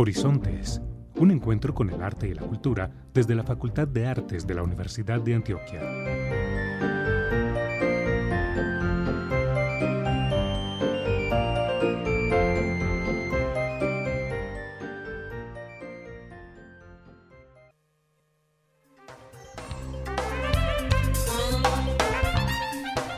Horizontes, un encuentro con el arte y la cultura desde la Facultad de Artes de la Universidad de Antioquia.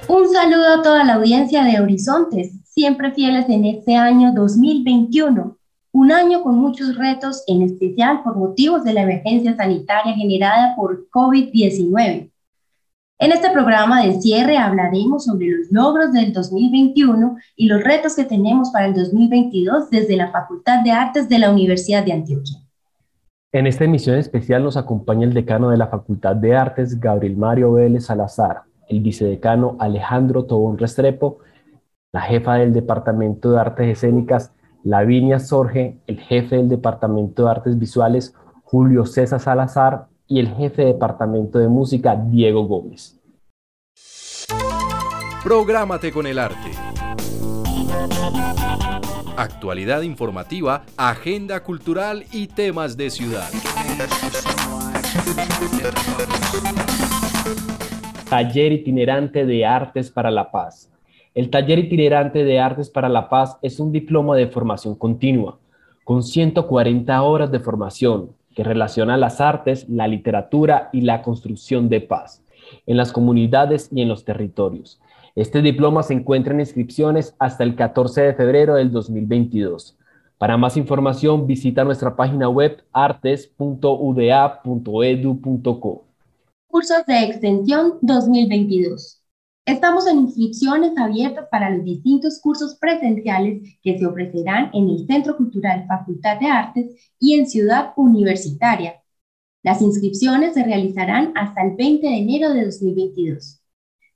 Un saludo a toda la audiencia de Horizontes, siempre fieles en este año 2021 un año con muchos retos, en especial por motivos de la emergencia sanitaria generada por COVID-19. En este programa de cierre hablaremos sobre los logros del 2021 y los retos que tenemos para el 2022 desde la Facultad de Artes de la Universidad de Antioquia. En esta emisión especial nos acompaña el decano de la Facultad de Artes, Gabriel Mario Vélez Salazar, el vicedecano Alejandro Tobón Restrepo, la jefa del Departamento de Artes Escénicas, Lavinia Sorge, el jefe del Departamento de Artes Visuales, Julio César Salazar, y el jefe de Departamento de Música, Diego Gómez. Prográmate con el arte. Actualidad informativa, agenda cultural y temas de ciudad. Taller itinerante de Artes para la Paz el Taller Itinerante de Artes para la Paz es un diploma de formación continua, con 140 horas de formación que relaciona las artes, la literatura y la construcción de paz en las comunidades y en los territorios. Este diploma se encuentra en inscripciones hasta el 14 de febrero del 2022. Para más información, visita nuestra página web artes.uda.edu.co. Cursos de extensión 2022. Estamos en inscripciones abiertas para los distintos cursos presenciales que se ofrecerán en el Centro Cultural Facultad de Artes y en Ciudad Universitaria. Las inscripciones se realizarán hasta el 20 de enero de 2022.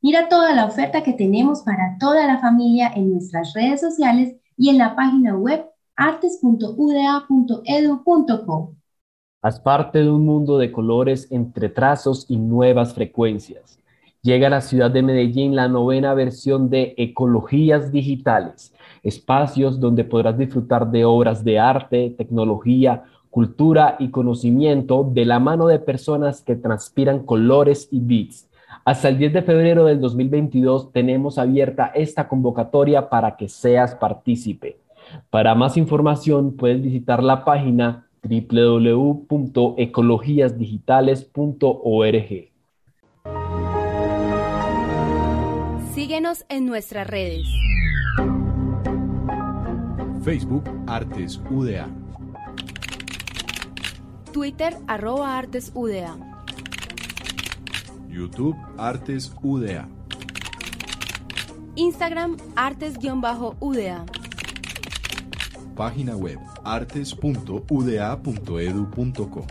Mira toda la oferta que tenemos para toda la familia en nuestras redes sociales y en la página web artes.uda.edu.co. Haz parte de un mundo de colores entre trazos y nuevas frecuencias llega a la ciudad de Medellín la novena versión de Ecologías Digitales, espacios donde podrás disfrutar de obras de arte, tecnología, cultura y conocimiento de la mano de personas que transpiran colores y beats. Hasta el 10 de febrero del 2022 tenemos abierta esta convocatoria para que seas partícipe. Para más información puedes visitar la página www.ecologiasdigitales.org. Síguenos en nuestras redes. Facebook Artes UDA. Twitter arroba Artes UDA. YouTube Artes UDA. Instagram Artes-UDA. Página web artes.uda.edu.co.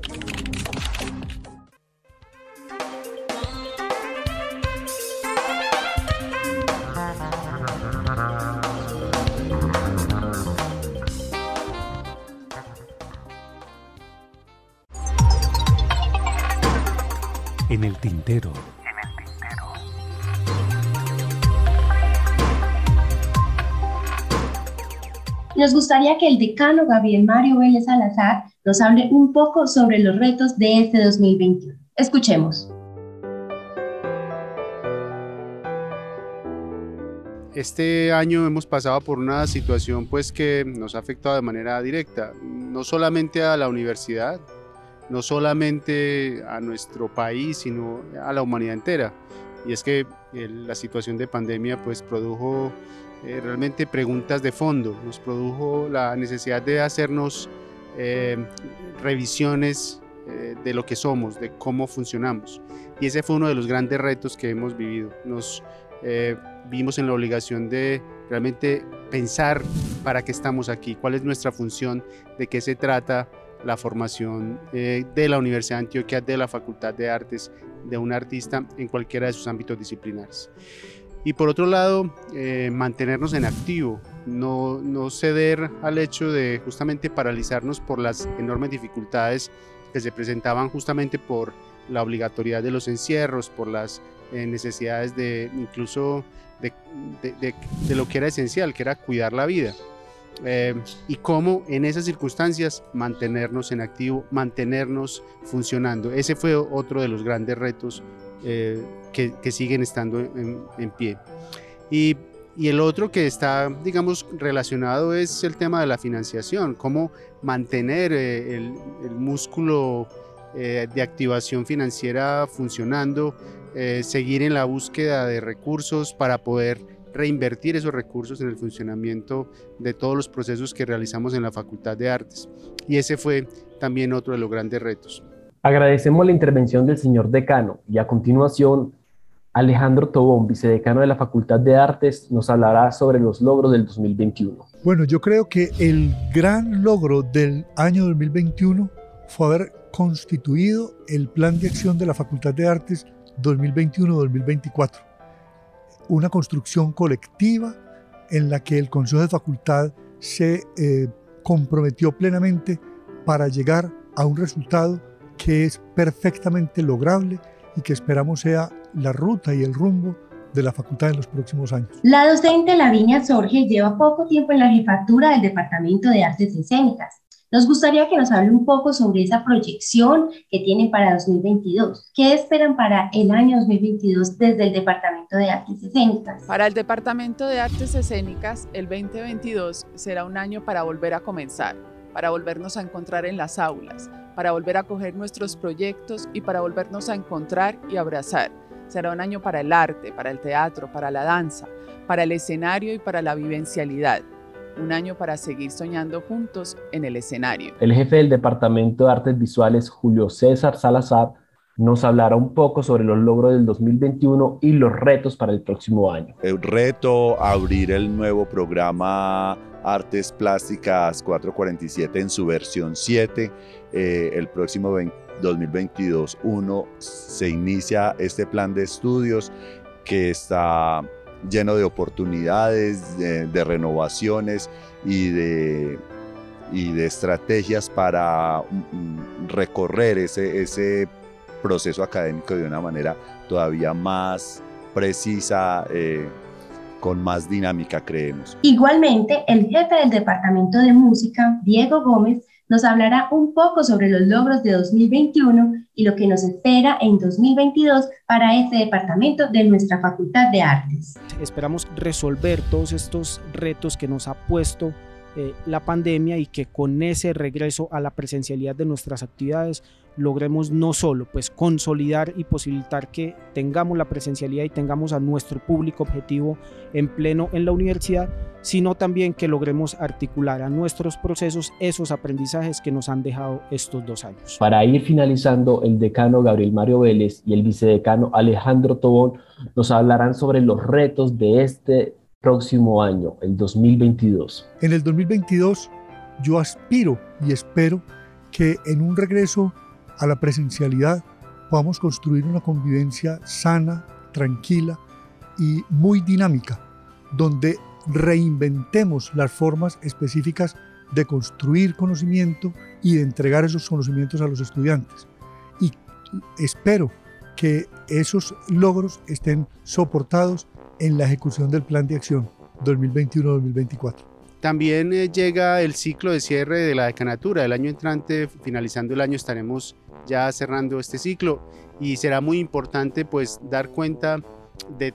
En el tintero. Nos gustaría que el decano Gabriel Mario Vélez Salazar nos hable un poco sobre los retos de este 2021. Escuchemos. Este año hemos pasado por una situación pues que nos ha afectado de manera directa, no solamente a la universidad, no solamente a nuestro país, sino a la humanidad entera. Y es que la situación de pandemia pues produjo eh, realmente preguntas de fondo, nos produjo la necesidad de hacernos eh, revisiones eh, de lo que somos, de cómo funcionamos. Y ese fue uno de los grandes retos que hemos vivido. Nos vimos en la obligación de realmente pensar para qué estamos aquí, cuál es nuestra función, de qué se trata la formación eh, de la Universidad de Antioquia, de la Facultad de Artes, de un artista en cualquiera de sus ámbitos disciplinares. Y por otro lado, eh, mantenernos en activo, no, no ceder al hecho de justamente paralizarnos por las enormes dificultades que se presentaban justamente por la obligatoriedad de los encierros, por las eh, necesidades de incluso de, de, de, lo que era esencial, que era cuidar la vida. Eh, y cómo en esas circunstancias mantenernos en activo, mantenernos funcionando. Ese fue otro de los grandes retos eh, que, siguen estando en, pie. Y, el otro que está, digamos, relacionado es el tema de la financiación, cómo mantener eh, el, el, músculo de activación financiera funcionando, seguir en la búsqueda de recursos para poder reinvertir esos recursos en el funcionamiento de todos los procesos que realizamos en la Facultad de Artes. Y ese fue también otro de los grandes retos. Agradecemos la intervención del señor decano y a continuación Alejandro Tobón, vicedecano de la Facultad de Artes, nos hablará sobre los logros del 2021. Bueno, yo creo que el gran logro del año 2021 fue haber constituido el Plan de Acción de la Facultad de Artes 2021-2024 una construcción colectiva en la que el Consejo de Facultad se eh, comprometió plenamente para llegar a un resultado que es perfectamente lograble y que esperamos sea la ruta y el rumbo de la facultad en los próximos años. La docente Lavinia Sorge lleva poco tiempo en la jefatura del Departamento de Artes Escénicas nos gustaría que nos hable un poco sobre esa proyección que tienen para 2022. ¿Qué esperan para el año 2022 desde el Departamento de Artes Escénicas? Para el Departamento de Artes Escénicas, el 2022 será un año para volver a comenzar, para volvernos a encontrar en las aulas, para volver a coger nuestros proyectos y para volvernos a encontrar y abrazar. Será un año para el arte, para el teatro, para la danza, para el escenario y para la vivencialidad un año para seguir soñando juntos en el escenario. El jefe del Departamento de Artes Visuales, Julio César Salazar, nos hablará un poco sobre los logros del 2021 y los retos para el próximo año. El reto, abrir el nuevo programa Artes Plásticas 447 en su versión 7. Eh, el próximo 2022 1 se inicia este plan de estudios que está lleno de oportunidades, de, renovaciones y de, y de estrategias para mm, mm, recorrer ese, ese proceso académico de una manera todavía más precisa, eh, con más dinámica, creemos. Igualmente, el jefe del Departamento de Música, Diego Gómez, nos hablará un poco sobre los logros de 2021 y lo que nos espera en 2022 para este departamento de nuestra Facultad de Artes. Esperamos resolver todos estos retos que nos ha puesto eh, la pandemia y que con ese regreso a la presencialidad de nuestras actividades logremos no solo pues consolidar y posibilitar que tengamos la presencialidad y tengamos a nuestro público objetivo en pleno en la universidad, sino también que logremos articular a nuestros procesos esos aprendizajes que nos han dejado estos dos años. Para ir finalizando, el decano Gabriel Mario Vélez y el vicedecano Alejandro Tobón nos hablarán sobre los retos de este próximo año, el 2022? En el 2022 yo aspiro y espero que en un regreso a la presencialidad podamos construir una convivencia sana, tranquila y muy dinámica, donde reinventemos las formas específicas de construir conocimiento y de entregar esos conocimientos a los estudiantes. Y espero que esos logros estén soportados en la ejecución del plan de acción 2021-2024. También eh, llega el ciclo de cierre de la decanatura. El año entrante, finalizando el año, estaremos ya cerrando este ciclo y será muy importante pues dar cuenta de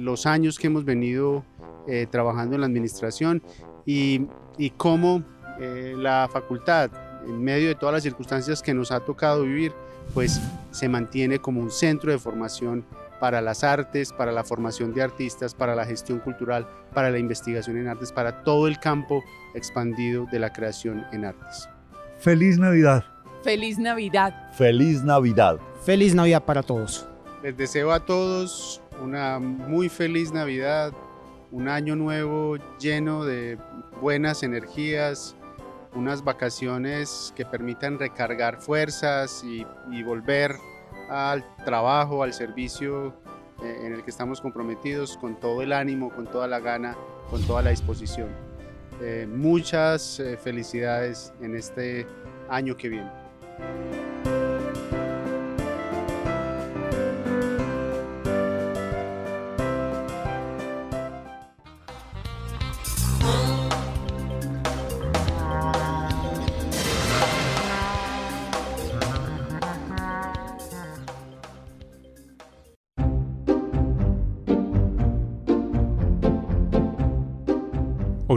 los años que hemos venido eh, trabajando en la administración y, y cómo eh, la facultad, en medio de todas las circunstancias que nos ha tocado vivir, pues se mantiene como un centro de formación para las artes, para la formación de artistas, para la gestión cultural, para la investigación en artes, para todo el campo expandido de la creación en artes. Feliz Navidad. Feliz Navidad. Feliz Navidad. Feliz Navidad para todos. Les deseo a todos una muy feliz Navidad, un año nuevo lleno de buenas energías, unas vacaciones que permitan recargar fuerzas y, volver al trabajo, al servicio eh, en el que estamos comprometidos con todo el ánimo, con toda la gana, con toda la disposición. Eh, muchas eh, felicidades en este año que viene.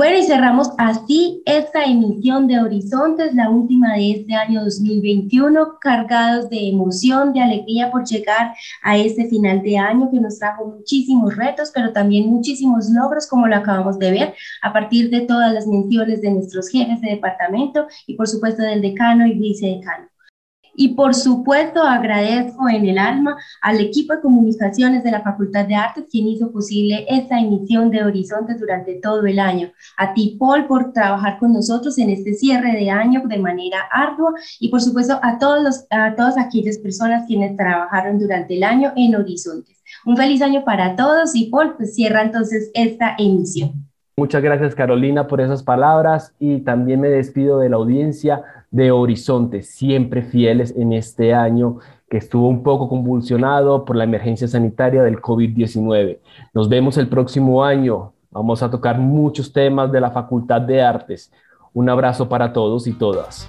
Bueno, y cerramos así esta emisión de Horizontes, la última de este año 2021, cargados de emoción, de alegría por llegar a este final de año que nos trajo muchísimos retos, pero también muchísimos logros, como lo acabamos de ver, a partir de todas las menciones de nuestros jefes de departamento y por supuesto del decano y vicedecano. Y por supuesto agradezco en el alma al equipo de comunicaciones de la Facultad de Artes quien hizo posible esta emisión de Horizontes durante todo el año. A ti, Paul, por trabajar con nosotros en este cierre de año de manera ardua y por supuesto a, todos los, a todas aquellas personas quienes trabajaron durante el año en Horizontes. Un feliz año para todos y Paul, pues cierra entonces esta emisión. Muchas gracias Carolina por esas palabras y también me despido de la audiencia de Horizonte, siempre fieles en este año que estuvo un poco convulsionado por la emergencia sanitaria del COVID-19. Nos vemos el próximo año. Vamos a tocar muchos temas de la Facultad de Artes. Un abrazo para todos y todas.